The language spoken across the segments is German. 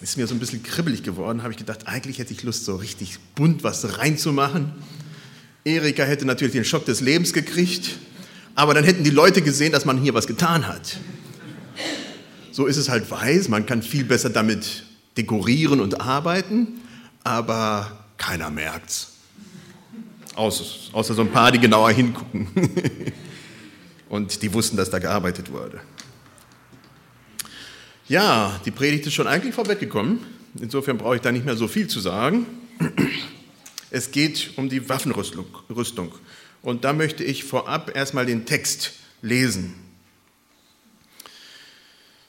ist mir so ein bisschen kribbelig geworden, habe ich gedacht, eigentlich hätte ich Lust, so richtig bunt was reinzumachen. Erika hätte natürlich den Schock des Lebens gekriegt, aber dann hätten die Leute gesehen, dass man hier was getan hat. So ist es halt weiß, man kann viel besser damit dekorieren und arbeiten, aber keiner merkt's. Außer, außer so ein paar, die genauer hingucken. und die wussten, dass da gearbeitet wurde. Ja, die Predigt ist schon eigentlich vorweggekommen. Insofern brauche ich da nicht mehr so viel zu sagen. Es geht um die Waffenrüstung. Und da möchte ich vorab erstmal den Text lesen.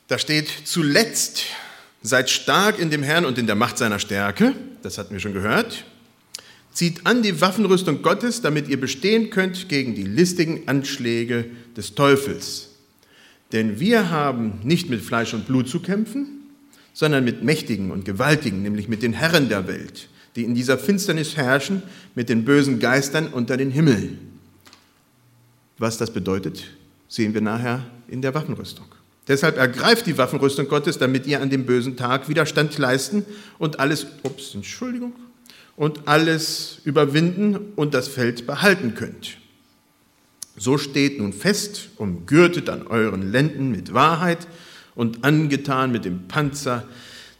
Da steht, zuletzt seid stark in dem Herrn und in der Macht seiner Stärke. Das hatten wir schon gehört. Zieht an die Waffenrüstung Gottes, damit ihr bestehen könnt gegen die listigen Anschläge des Teufels. Denn wir haben nicht mit Fleisch und Blut zu kämpfen, sondern mit Mächtigen und Gewaltigen, nämlich mit den Herren der Welt, die in dieser Finsternis herrschen, mit den bösen Geistern unter den Himmeln. Was das bedeutet, sehen wir nachher in der Waffenrüstung. Deshalb ergreift die Waffenrüstung Gottes, damit ihr an dem bösen Tag Widerstand leisten und alles, ups, Entschuldigung, und alles überwinden und das Feld behalten könnt. So steht nun fest, umgürtet an euren Lenden mit Wahrheit und angetan mit dem Panzer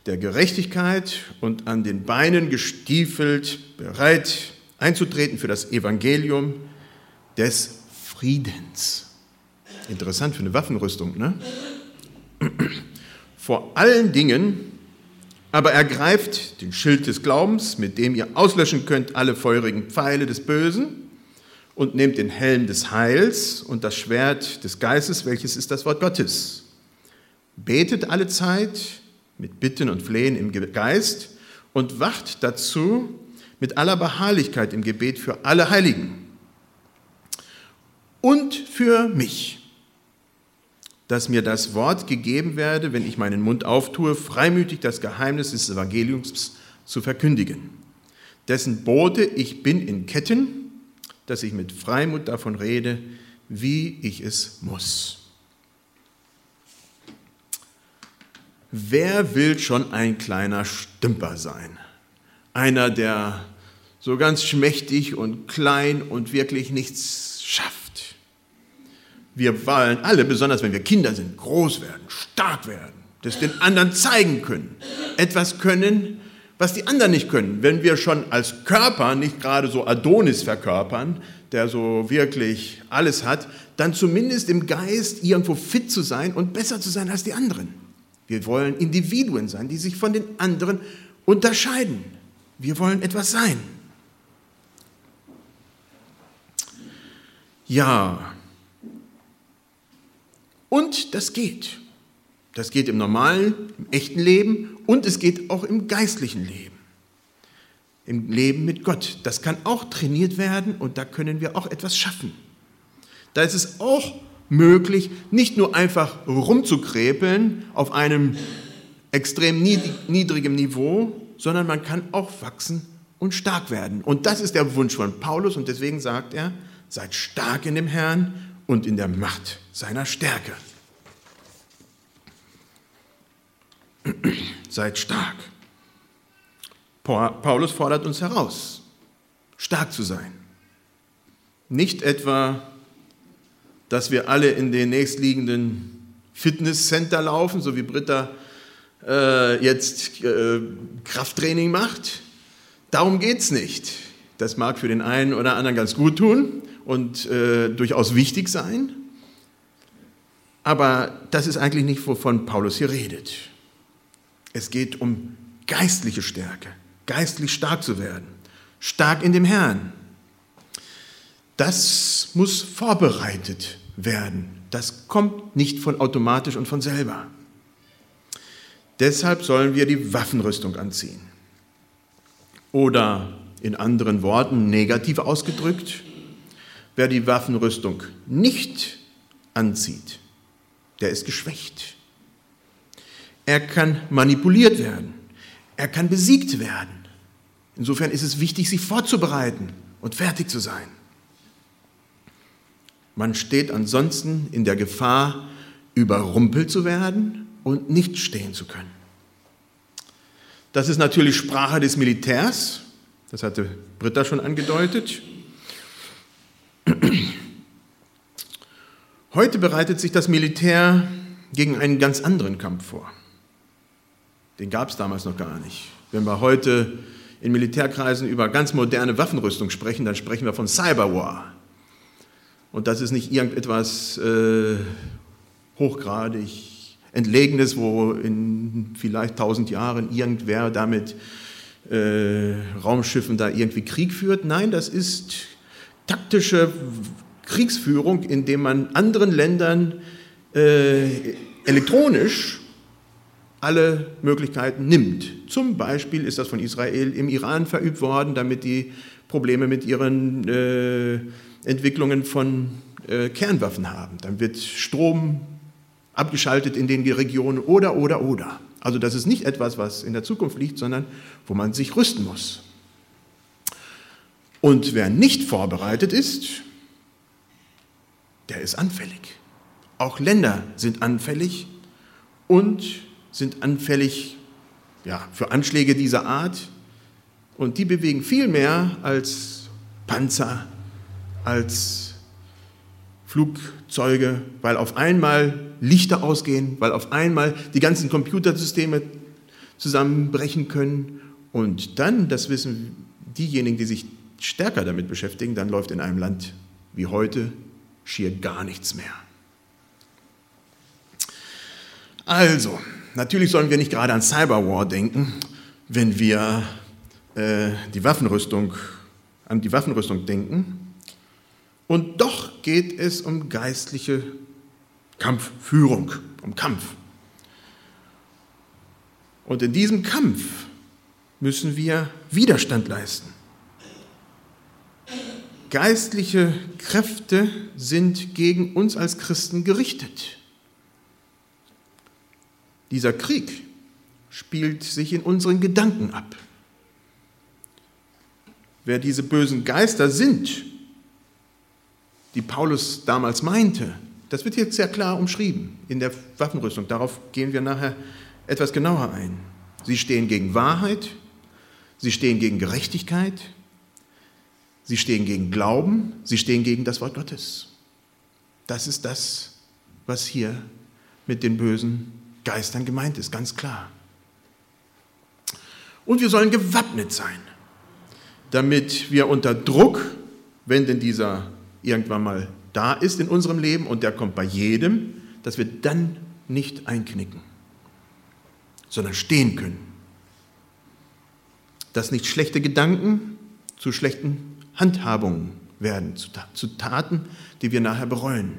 der Gerechtigkeit und an den Beinen gestiefelt, bereit einzutreten für das Evangelium des Friedens. Interessant für eine Waffenrüstung, ne? Vor allen Dingen aber ergreift den Schild des Glaubens, mit dem ihr auslöschen könnt alle feurigen Pfeile des Bösen und nehmt den Helm des Heils und das Schwert des Geistes, welches ist das Wort Gottes. Betet alle Zeit mit Bitten und Flehen im Geist und wacht dazu mit aller Beharrlichkeit im Gebet für alle Heiligen und für mich, dass mir das Wort gegeben werde, wenn ich meinen Mund auftue, freimütig das Geheimnis des Evangeliums zu verkündigen, dessen Bote ich bin in Ketten, dass ich mit Freimut davon rede, wie ich es muss. Wer will schon ein kleiner Stümper sein? Einer, der so ganz schmächtig und klein und wirklich nichts schafft. Wir wollen alle, besonders wenn wir Kinder sind, groß werden, stark werden, das den anderen zeigen können, etwas können, was die anderen nicht können. Wenn wir schon als Körper nicht gerade so Adonis verkörpern, der so wirklich alles hat, dann zumindest im Geist irgendwo fit zu sein und besser zu sein als die anderen. Wir wollen Individuen sein, die sich von den anderen unterscheiden. Wir wollen etwas sein. Ja. Und das geht. Das geht im normalen, im echten Leben und es geht auch im geistlichen Leben. Im Leben mit Gott. Das kann auch trainiert werden und da können wir auch etwas schaffen. Da ist es auch möglich, nicht nur einfach rumzukrepeln auf einem extrem niedrigen Niveau, sondern man kann auch wachsen und stark werden. Und das ist der Wunsch von Paulus und deswegen sagt er, seid stark in dem Herrn und in der Macht seiner Stärke. Seid stark. Paulus fordert uns heraus, stark zu sein. Nicht etwa, dass wir alle in den nächstliegenden Fitnesscenter laufen, so wie Britta äh, jetzt äh, Krafttraining macht. Darum geht es nicht. Das mag für den einen oder anderen ganz gut tun und äh, durchaus wichtig sein. Aber das ist eigentlich nicht, wovon Paulus hier redet. Es geht um geistliche Stärke, geistlich stark zu werden, stark in dem Herrn. Das muss vorbereitet werden. Das kommt nicht von automatisch und von selber. Deshalb sollen wir die Waffenrüstung anziehen. Oder in anderen Worten negativ ausgedrückt, wer die Waffenrüstung nicht anzieht, der ist geschwächt. Er kann manipuliert werden. Er kann besiegt werden. Insofern ist es wichtig, sich vorzubereiten und fertig zu sein. Man steht ansonsten in der Gefahr, überrumpelt zu werden und nicht stehen zu können. Das ist natürlich Sprache des Militärs. Das hatte Britta schon angedeutet. Heute bereitet sich das Militär gegen einen ganz anderen Kampf vor. Den gab es damals noch gar nicht. Wenn wir heute in Militärkreisen über ganz moderne Waffenrüstung sprechen, dann sprechen wir von Cyberwar. Und das ist nicht irgendetwas äh, hochgradig Entlegenes, wo in vielleicht tausend Jahren irgendwer damit äh, Raumschiffen da irgendwie Krieg führt. Nein, das ist taktische Kriegsführung, indem man anderen Ländern äh, elektronisch alle Möglichkeiten nimmt. Zum Beispiel ist das von Israel im Iran verübt worden, damit die Probleme mit ihren äh, Entwicklungen von äh, Kernwaffen haben. Dann wird Strom abgeschaltet in den Regionen oder, oder, oder. Also das ist nicht etwas, was in der Zukunft liegt, sondern wo man sich rüsten muss. Und wer nicht vorbereitet ist, der ist anfällig. Auch Länder sind anfällig und sind anfällig ja, für Anschläge dieser Art. Und die bewegen viel mehr als Panzer, als Flugzeuge, weil auf einmal Lichter ausgehen, weil auf einmal die ganzen Computersysteme zusammenbrechen können. Und dann, das wissen diejenigen, die sich stärker damit beschäftigen, dann läuft in einem Land wie heute schier gar nichts mehr. Also, natürlich sollen wir nicht gerade an Cyberwar denken, wenn wir äh, die Waffenrüstung, an die Waffenrüstung denken. Und doch geht es um geistliche Kampfführung, um Kampf. Und in diesem Kampf müssen wir Widerstand leisten. Geistliche Kräfte sind gegen uns als Christen gerichtet. Dieser Krieg spielt sich in unseren Gedanken ab. Wer diese bösen Geister sind, die Paulus damals meinte, das wird jetzt sehr klar umschrieben in der Waffenrüstung. Darauf gehen wir nachher etwas genauer ein. Sie stehen gegen Wahrheit, sie stehen gegen Gerechtigkeit, Sie stehen gegen Glauben, sie stehen gegen das Wort Gottes. Das ist das, was hier mit den bösen Geistern gemeint ist, ganz klar. Und wir sollen gewappnet sein, damit wir unter Druck, wenn denn dieser irgendwann mal da ist in unserem Leben und der kommt bei jedem, dass wir dann nicht einknicken, sondern stehen können. Dass nicht schlechte Gedanken zu schlechten Handhabungen werden, zu Taten, die wir nachher bereuen.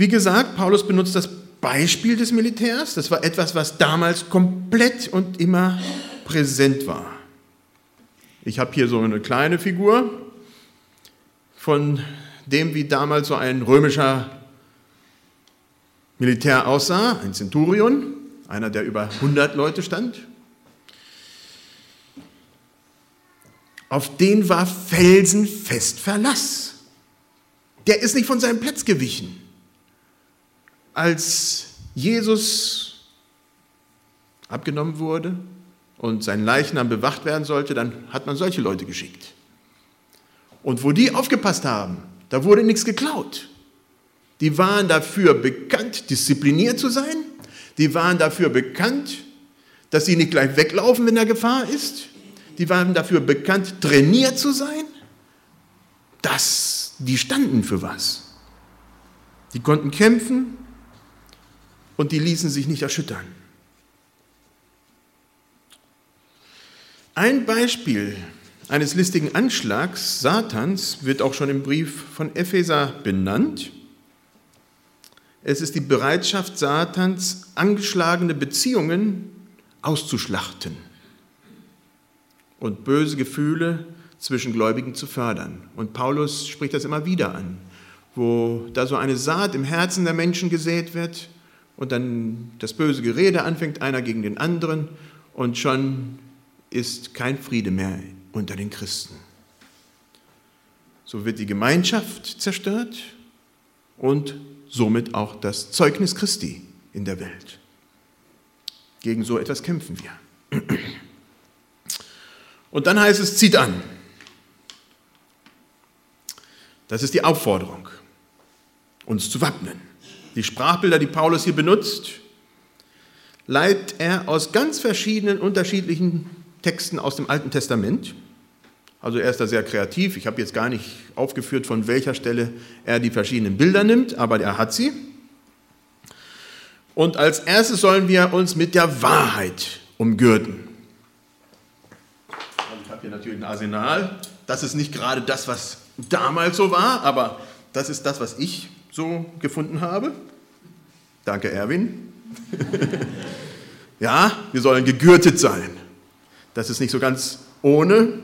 Wie gesagt, Paulus benutzt das Beispiel des Militärs. Das war etwas, was damals komplett und immer präsent war. Ich habe hier so eine kleine Figur von dem, wie damals so ein römischer Militär aussah, ein Centurion, einer, der über 100 Leute stand. Auf den war felsenfest Verlass. Der ist nicht von seinem Platz gewichen. Als Jesus abgenommen wurde und sein Leichnam bewacht werden sollte, dann hat man solche Leute geschickt. Und wo die aufgepasst haben, da wurde nichts geklaut. Die waren dafür bekannt, diszipliniert zu sein. Die waren dafür bekannt, dass sie nicht gleich weglaufen, wenn da Gefahr ist die waren dafür bekannt, trainiert zu sein. Das, die standen für was. Die konnten kämpfen und die ließen sich nicht erschüttern. Ein Beispiel eines listigen Anschlags Satans wird auch schon im Brief von Epheser benannt. Es ist die Bereitschaft Satans, angeschlagene Beziehungen auszuschlachten und böse Gefühle zwischen Gläubigen zu fördern. Und Paulus spricht das immer wieder an, wo da so eine Saat im Herzen der Menschen gesät wird und dann das böse Gerede anfängt, einer gegen den anderen, und schon ist kein Friede mehr unter den Christen. So wird die Gemeinschaft zerstört und somit auch das Zeugnis Christi in der Welt. Gegen so etwas kämpfen wir. Und dann heißt es, zieht an. Das ist die Aufforderung, uns zu wappnen. Die Sprachbilder, die Paulus hier benutzt, leitet er aus ganz verschiedenen, unterschiedlichen Texten aus dem Alten Testament. Also er ist da sehr kreativ. Ich habe jetzt gar nicht aufgeführt, von welcher Stelle er die verschiedenen Bilder nimmt, aber er hat sie. Und als erstes sollen wir uns mit der Wahrheit umgürten. Ich habe hier natürlich ein Arsenal. Das ist nicht gerade das, was damals so war, aber das ist das, was ich so gefunden habe. Danke, Erwin. ja, wir sollen gegürtet sein. Das ist nicht so ganz ohne.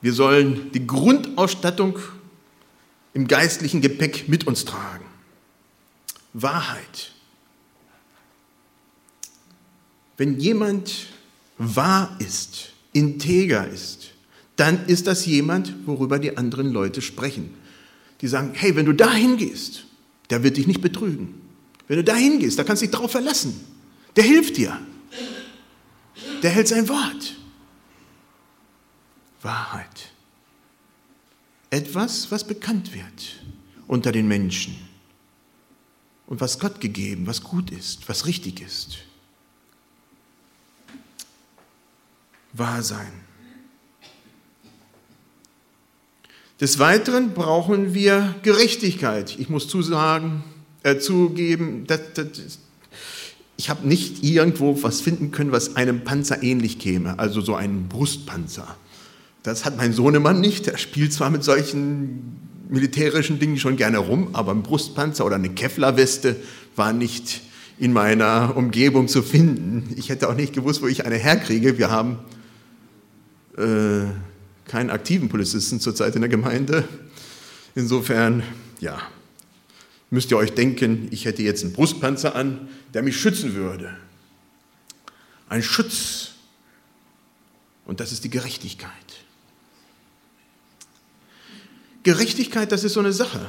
Wir sollen die Grundausstattung im geistlichen Gepäck mit uns tragen. Wahrheit. Wenn jemand wahr ist, integer ist, dann ist das jemand, worüber die anderen Leute sprechen. Die sagen, hey, wenn du da hingehst, der wird dich nicht betrügen. Wenn du da hingehst, da kannst du dich drauf verlassen. Der hilft dir. Der hält sein Wort. Wahrheit. Etwas, was bekannt wird unter den Menschen und was Gott gegeben, was gut ist, was richtig ist. Wahr sein. Des Weiteren brauchen wir Gerechtigkeit. Ich muss zusagen, äh, zugeben, dass, dass, ich habe nicht irgendwo was finden können, was einem Panzer ähnlich käme, also so einen Brustpanzer. Das hat mein Sohnemann nicht. Er spielt zwar mit solchen militärischen Dingen schon gerne rum, aber ein Brustpanzer oder eine Kevlarweste war nicht in meiner Umgebung zu finden. Ich hätte auch nicht gewusst, wo ich eine herkriege. Wir haben äh, keinen aktiven Polizisten zurzeit in der Gemeinde. Insofern, ja, müsst ihr euch denken, ich hätte jetzt einen Brustpanzer an, der mich schützen würde. Ein Schutz. Und das ist die Gerechtigkeit. Gerechtigkeit, das ist so eine Sache.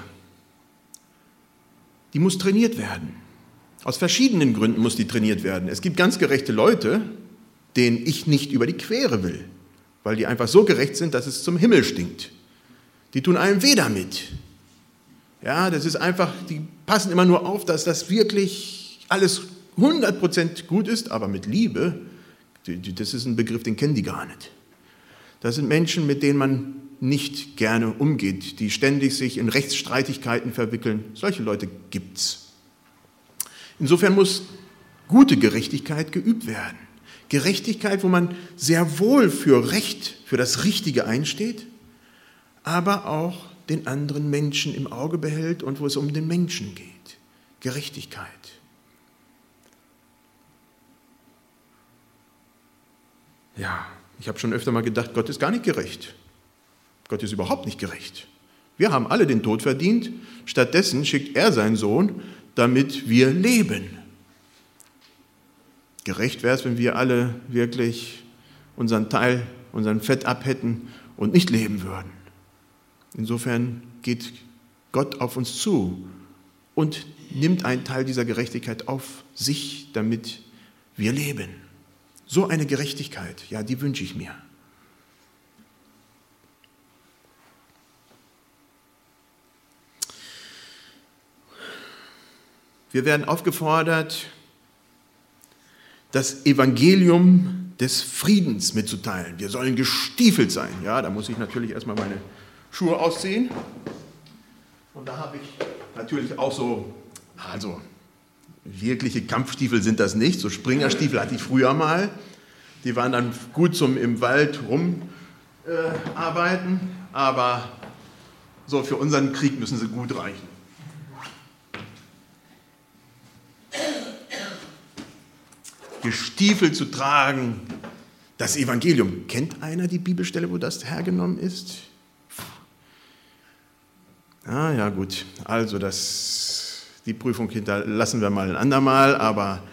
Die muss trainiert werden. Aus verschiedenen Gründen muss die trainiert werden. Es gibt ganz gerechte Leute, denen ich nicht über die Quere will weil die einfach so gerecht sind, dass es zum Himmel stinkt. Die tun einem weh damit. Ja, das ist einfach, die passen immer nur auf, dass das wirklich alles 100% gut ist, aber mit Liebe, das ist ein Begriff, den kennen die gar nicht. Das sind Menschen, mit denen man nicht gerne umgeht, die ständig sich in Rechtsstreitigkeiten verwickeln. Solche Leute gibt es. Insofern muss gute Gerechtigkeit geübt werden. Gerechtigkeit, wo man sehr wohl für Recht, für das Richtige einsteht, aber auch den anderen Menschen im Auge behält und wo es um den Menschen geht. Gerechtigkeit. Ja, ich habe schon öfter mal gedacht, Gott ist gar nicht gerecht. Gott ist überhaupt nicht gerecht. Wir haben alle den Tod verdient. Stattdessen schickt er seinen Sohn, damit wir leben. Gerecht wäre es, wenn wir alle wirklich unseren Teil, unseren Fett abhätten und nicht leben würden. Insofern geht Gott auf uns zu und nimmt einen Teil dieser Gerechtigkeit auf sich, damit wir leben. So eine Gerechtigkeit, ja, die wünsche ich mir. Wir werden aufgefordert, das Evangelium des Friedens mitzuteilen. Wir sollen gestiefelt sein. Ja, da muss ich natürlich erstmal meine Schuhe ausziehen. Und da habe ich natürlich auch so, also wirkliche Kampfstiefel sind das nicht. So Springerstiefel hatte ich früher mal. Die waren dann gut zum im Wald rumarbeiten, äh, aber so für unseren Krieg müssen sie gut reichen. Stiefel zu tragen. Das Evangelium. Kennt einer die Bibelstelle, wo das hergenommen ist? Ah, ja, gut. Also, das, die Prüfung hinterlassen wir mal ein andermal, aber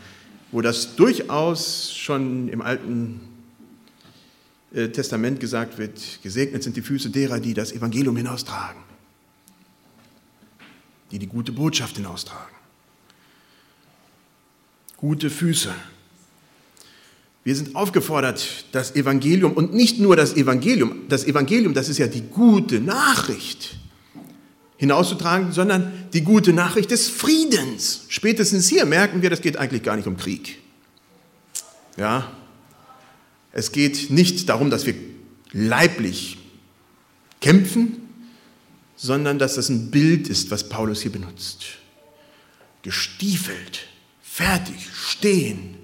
wo das durchaus schon im Alten äh, Testament gesagt wird, gesegnet sind die Füße derer, die das Evangelium hinaustragen, die die gute Botschaft hinaustragen. Gute Füße. Wir sind aufgefordert, das Evangelium und nicht nur das Evangelium, das Evangelium, das ist ja die gute Nachricht, hinauszutragen, sondern die gute Nachricht des Friedens. Spätestens hier merken wir, das geht eigentlich gar nicht um Krieg. Ja, es geht nicht darum, dass wir leiblich kämpfen, sondern dass das ein Bild ist, was Paulus hier benutzt. Gestiefelt, fertig, stehen,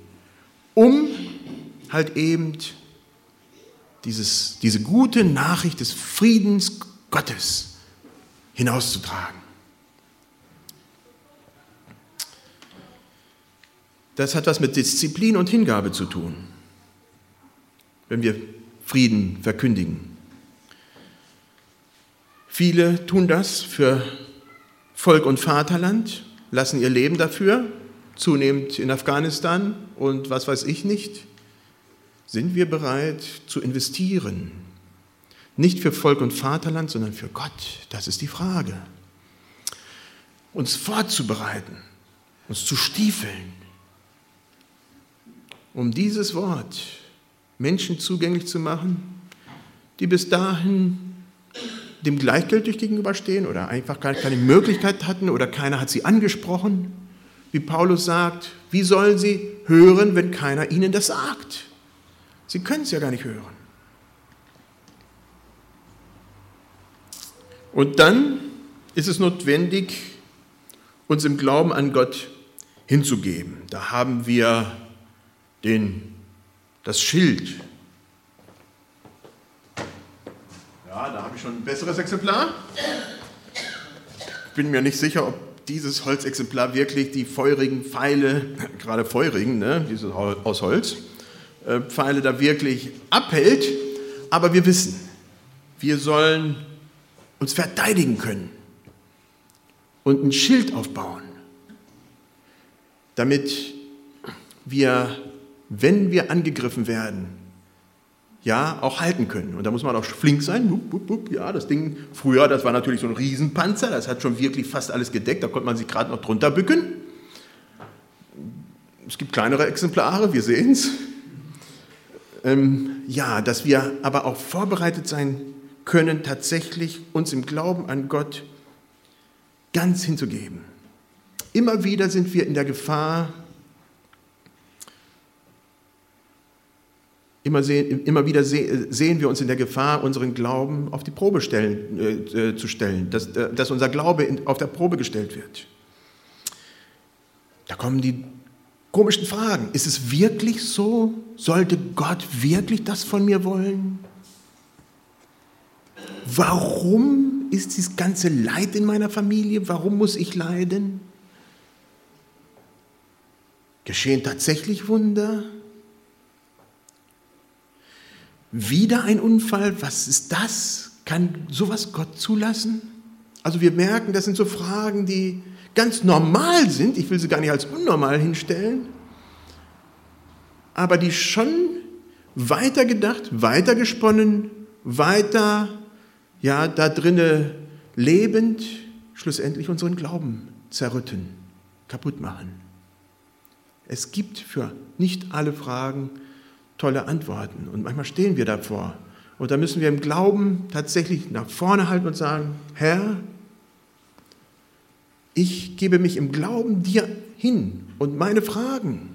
um halt eben dieses, diese gute Nachricht des Friedens Gottes hinauszutragen. Das hat was mit Disziplin und Hingabe zu tun, wenn wir Frieden verkündigen. Viele tun das für Volk und Vaterland, lassen ihr Leben dafür, zunehmend in Afghanistan und was weiß ich nicht. Sind wir bereit zu investieren? Nicht für Volk und Vaterland, sondern für Gott. Das ist die Frage. Uns vorzubereiten, uns zu stiefeln, um dieses Wort Menschen zugänglich zu machen, die bis dahin dem gleichgültig gegenüberstehen oder einfach keine Möglichkeit hatten oder keiner hat sie angesprochen. Wie Paulus sagt, wie sollen sie hören, wenn keiner ihnen das sagt? Sie können es ja gar nicht hören. Und dann ist es notwendig, uns im Glauben an Gott hinzugeben. Da haben wir den, das Schild. Ja, da habe ich schon ein besseres Exemplar. Ich bin mir nicht sicher, ob dieses Holzexemplar wirklich die feurigen Pfeile, gerade feurigen, ne, diese aus Holz, äh, Pfeile da wirklich abhält. Aber wir wissen, wir sollen uns verteidigen können und ein Schild aufbauen, damit wir wenn wir angegriffen werden, ja, auch halten können. Und da muss man auch flink sein. Ja, das Ding, früher, das war natürlich so ein Riesenpanzer, das hat schon wirklich fast alles gedeckt, da konnte man sich gerade noch drunter bücken. Es gibt kleinere Exemplare, wir sehen es. Ähm, ja, dass wir aber auch vorbereitet sein können, tatsächlich uns im Glauben an Gott ganz hinzugeben. Immer wieder sind wir in der Gefahr, Immer, sehen, immer wieder sehen wir uns in der Gefahr, unseren Glauben auf die Probe stellen, äh, äh zu stellen, dass, äh, dass unser Glaube auf der Probe gestellt wird. Da kommen die komischen Fragen. Ist es wirklich so? Sollte Gott wirklich das von mir wollen? Warum ist dieses ganze Leid in meiner Familie? Warum muss ich leiden? Geschehen tatsächlich Wunder? Wieder ein Unfall, was ist das? Kann sowas Gott zulassen? Also wir merken, das sind so Fragen, die ganz normal sind, ich will sie gar nicht als unnormal hinstellen, aber die schon weiter gedacht, weiter gesponnen, weiter, ja, da drinne lebend, schlussendlich unseren Glauben zerrütten, kaputt machen. Es gibt für nicht alle Fragen tolle Antworten. Und manchmal stehen wir davor. Und da müssen wir im Glauben tatsächlich nach vorne halten und sagen, Herr, ich gebe mich im Glauben dir hin und meine Fragen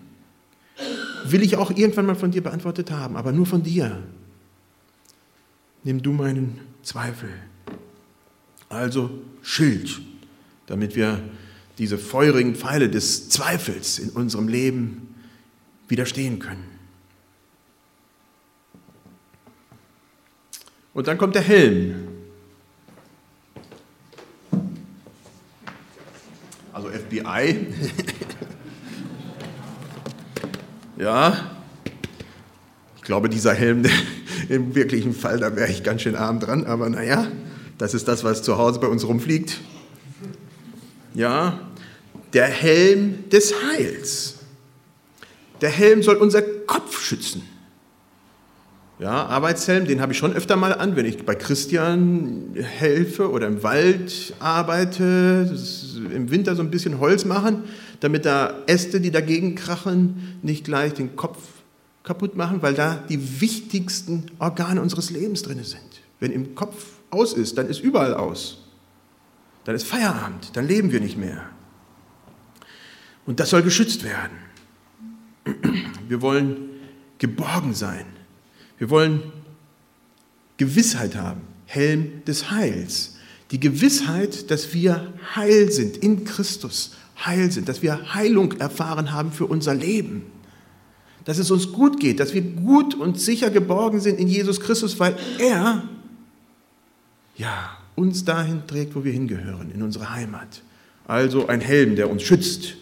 will ich auch irgendwann mal von dir beantwortet haben, aber nur von dir. Nimm du meinen Zweifel. Also Schild, damit wir diese feurigen Pfeile des Zweifels in unserem Leben widerstehen können. Und dann kommt der Helm. Also FBI. ja, ich glaube, dieser Helm, im wirklichen Fall, da wäre ich ganz schön arm dran, aber naja, das ist das, was zu Hause bei uns rumfliegt. Ja, der Helm des Heils. Der Helm soll unser Kopf schützen. Ja, Arbeitshelm, den habe ich schon öfter mal an, wenn ich bei Christian helfe oder im Wald arbeite, im Winter so ein bisschen Holz machen, damit da Äste, die dagegen krachen, nicht gleich den Kopf kaputt machen, weil da die wichtigsten Organe unseres Lebens drin sind. Wenn im Kopf aus ist, dann ist überall aus. Dann ist Feierabend, dann leben wir nicht mehr. Und das soll geschützt werden. Wir wollen geborgen sein. Wir wollen Gewissheit haben, Helm des Heils. Die Gewissheit, dass wir heil sind in Christus, heil sind, dass wir Heilung erfahren haben für unser Leben. Dass es uns gut geht, dass wir gut und sicher geborgen sind in Jesus Christus, weil er ja, uns dahin trägt, wo wir hingehören, in unsere Heimat. Also ein Helm, der uns schützt,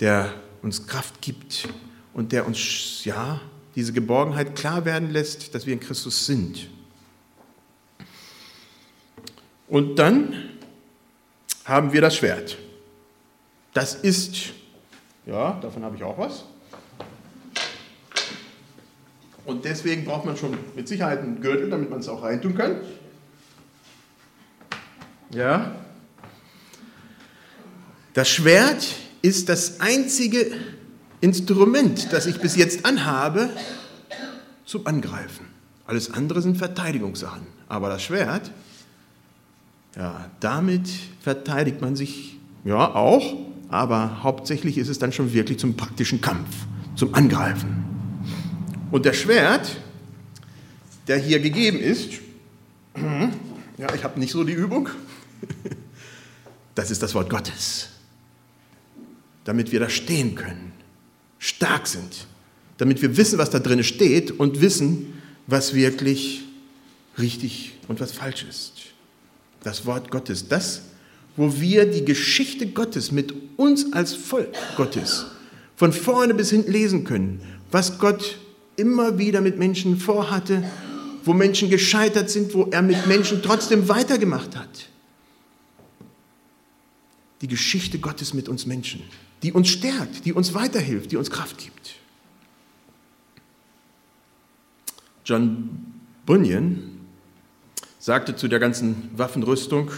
der uns Kraft gibt und der uns, ja, diese Geborgenheit klar werden lässt, dass wir in Christus sind. Und dann haben wir das Schwert. Das ist, ja, davon habe ich auch was. Und deswegen braucht man schon mit Sicherheit einen Gürtel, damit man es auch reintun kann. Ja. Das Schwert ist das einzige Instrument, das ich bis jetzt anhabe, zum Angreifen. Alles andere sind Verteidigungssachen. Aber das Schwert, ja, damit verteidigt man sich ja auch, aber hauptsächlich ist es dann schon wirklich zum praktischen Kampf, zum Angreifen. Und der Schwert, der hier gegeben ist, ja, ich habe nicht so die Übung, das ist das Wort Gottes, damit wir da stehen können stark sind, damit wir wissen, was da drin steht und wissen, was wirklich richtig und was falsch ist. Das Wort Gottes, das, wo wir die Geschichte Gottes mit uns als Volk Gottes von vorne bis hinten lesen können, was Gott immer wieder mit Menschen vorhatte, wo Menschen gescheitert sind, wo er mit Menschen trotzdem weitergemacht hat. Die Geschichte Gottes mit uns Menschen die uns stärkt, die uns weiterhilft, die uns Kraft gibt. John Bunyan sagte zu der ganzen Waffenrüstung,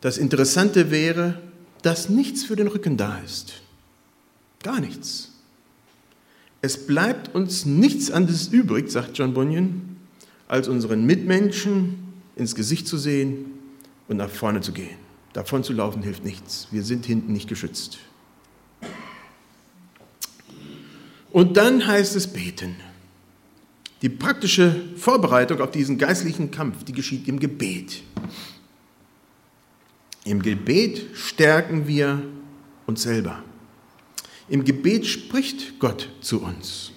das Interessante wäre, dass nichts für den Rücken da ist. Gar nichts. Es bleibt uns nichts anderes übrig, sagt John Bunyan, als unseren Mitmenschen ins Gesicht zu sehen und nach vorne zu gehen. Davon zu laufen hilft nichts. Wir sind hinten nicht geschützt. Und dann heißt es beten. Die praktische Vorbereitung auf diesen geistlichen Kampf, die geschieht im Gebet. Im Gebet stärken wir uns selber. Im Gebet spricht Gott zu uns.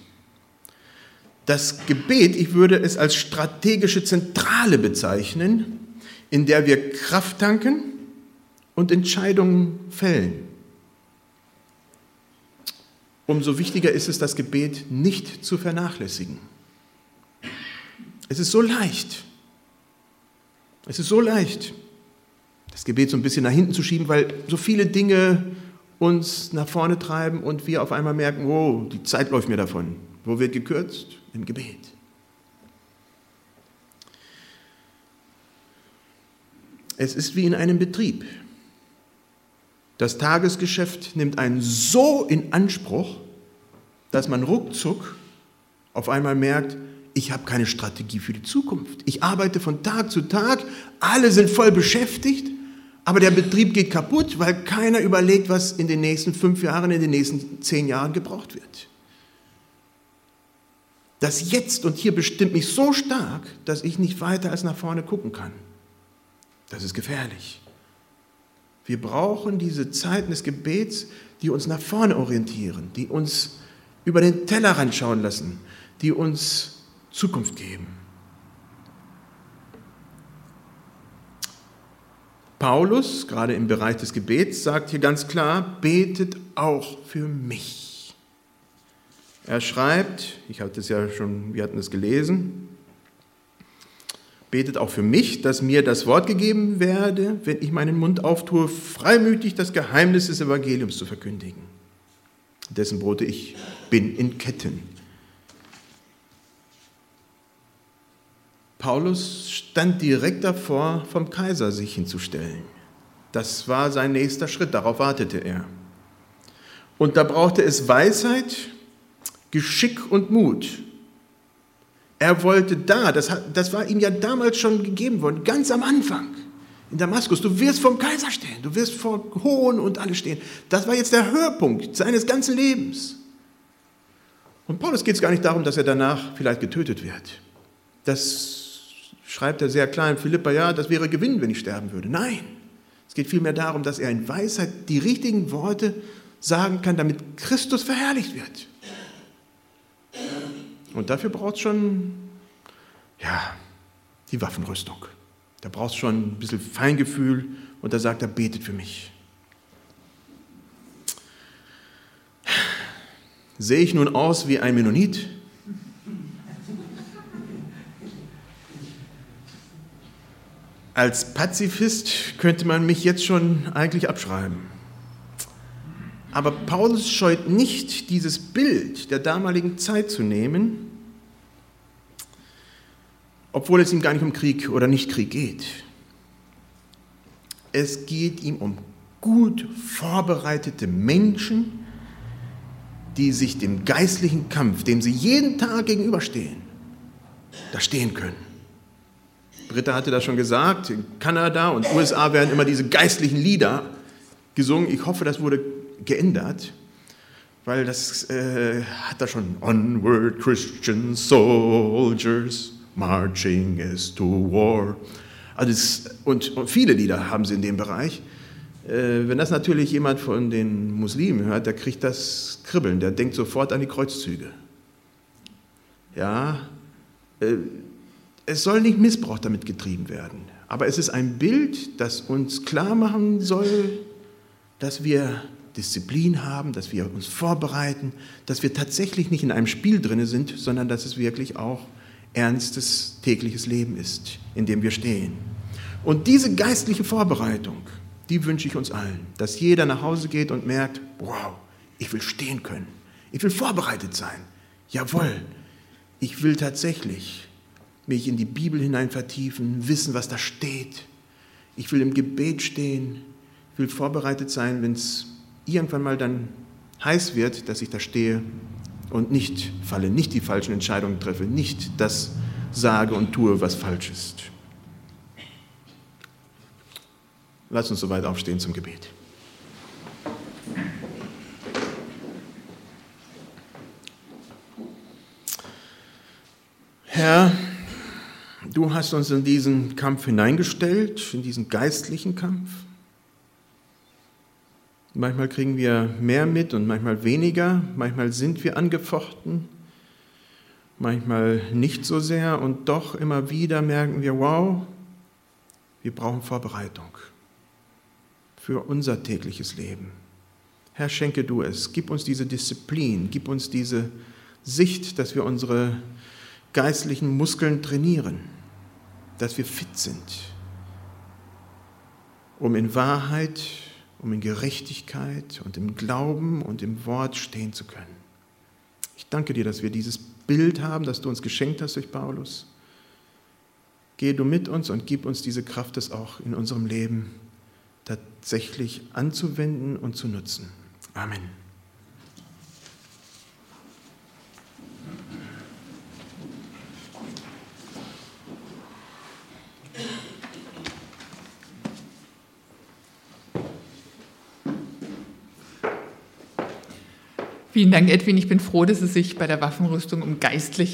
Das Gebet, ich würde es als strategische Zentrale bezeichnen, in der wir Kraft tanken, und Entscheidungen fällen. Umso wichtiger ist es, das Gebet nicht zu vernachlässigen. Es ist so leicht. Es ist so leicht, das Gebet so ein bisschen nach hinten zu schieben, weil so viele Dinge uns nach vorne treiben und wir auf einmal merken, oh, die Zeit läuft mir davon. Wo wird gekürzt? Im Gebet. Es ist wie in einem Betrieb. Das Tagesgeschäft nimmt einen so in Anspruch, dass man ruckzuck auf einmal merkt, ich habe keine Strategie für die Zukunft. Ich arbeite von Tag zu Tag, alle sind voll beschäftigt, aber der Betrieb geht kaputt, weil keiner überlegt, was in den nächsten fünf Jahren, in den nächsten zehn Jahren gebraucht wird. Das Jetzt und hier bestimmt mich so stark, dass ich nicht weiter als nach vorne gucken kann. Das ist gefährlich. Wir brauchen diese Zeiten des Gebets, die uns nach vorne orientieren, die uns über den Tellerrand schauen lassen, die uns Zukunft geben. Paulus, gerade im Bereich des Gebets, sagt hier ganz klar, betet auch für mich. Er schreibt, ich hatte es ja schon, wir hatten es gelesen, Betet auch für mich, dass mir das Wort gegeben werde, wenn ich meinen Mund auftue, freimütig das Geheimnis des Evangeliums zu verkündigen. Dessen Brote ich bin in Ketten. Paulus stand direkt davor, vom Kaiser sich hinzustellen. Das war sein nächster Schritt, darauf wartete er. Und da brauchte es Weisheit Geschick und Mut. Er wollte da, das, das war ihm ja damals schon gegeben worden, ganz am Anfang in Damaskus. Du wirst vom Kaiser stehen, du wirst vor Hohen und alle stehen. Das war jetzt der Höhepunkt seines ganzen Lebens. Und Paulus geht es gar nicht darum, dass er danach vielleicht getötet wird. Das schreibt er sehr klar in Philippa, ja, das wäre Gewinn, wenn ich sterben würde. Nein, es geht vielmehr darum, dass er in Weisheit die richtigen Worte sagen kann, damit Christus verherrlicht wird. Und dafür braucht es schon, ja, die Waffenrüstung. Da braucht es schon ein bisschen Feingefühl und da sagt er, betet für mich. Sehe ich nun aus wie ein Mennonit? Als Pazifist könnte man mich jetzt schon eigentlich abschreiben. Aber Paulus scheut nicht, dieses Bild der damaligen Zeit zu nehmen, obwohl es ihm gar nicht um Krieg oder Nicht-Krieg geht. Es geht ihm um gut vorbereitete Menschen, die sich dem geistlichen Kampf, dem sie jeden Tag gegenüberstehen, da stehen können. Britta hatte das schon gesagt, in Kanada und USA werden immer diese geistlichen Lieder gesungen. Ich hoffe, das wurde geändert, weil das äh, hat da schon Onward Christian Soldiers marching as to war. Also und, und viele Lieder haben sie in dem Bereich. Äh, wenn das natürlich jemand von den Muslimen hört, der kriegt das Kribbeln, der denkt sofort an die Kreuzzüge. Ja, äh, es soll nicht Missbrauch damit getrieben werden, aber es ist ein Bild, das uns klar machen soll, dass wir Disziplin haben, dass wir uns vorbereiten, dass wir tatsächlich nicht in einem Spiel drin sind, sondern dass es wirklich auch ernstes tägliches Leben ist, in dem wir stehen. Und diese geistliche Vorbereitung, die wünsche ich uns allen, dass jeder nach Hause geht und merkt, wow, ich will stehen können, ich will vorbereitet sein. Jawohl, ich will tatsächlich mich in die Bibel hinein vertiefen, wissen, was da steht. Ich will im Gebet stehen, ich will vorbereitet sein, wenn es irgendwann mal dann heiß wird, dass ich da stehe und nicht falle, nicht die falschen Entscheidungen treffe, nicht das sage und tue, was falsch ist. Lass uns soweit aufstehen zum Gebet. Herr, du hast uns in diesen Kampf hineingestellt, in diesen geistlichen Kampf. Manchmal kriegen wir mehr mit und manchmal weniger. Manchmal sind wir angefochten, manchmal nicht so sehr. Und doch immer wieder merken wir, wow, wir brauchen Vorbereitung für unser tägliches Leben. Herr, schenke du es. Gib uns diese Disziplin, gib uns diese Sicht, dass wir unsere geistlichen Muskeln trainieren, dass wir fit sind, um in Wahrheit um in Gerechtigkeit und im Glauben und im Wort stehen zu können. Ich danke dir, dass wir dieses Bild haben, das du uns geschenkt hast durch Paulus. Gehe du mit uns und gib uns diese Kraft, das auch in unserem Leben tatsächlich anzuwenden und zu nutzen. Amen. Vielen Dank, Edwin. Ich bin froh, dass es sich bei der Waffenrüstung um geistliche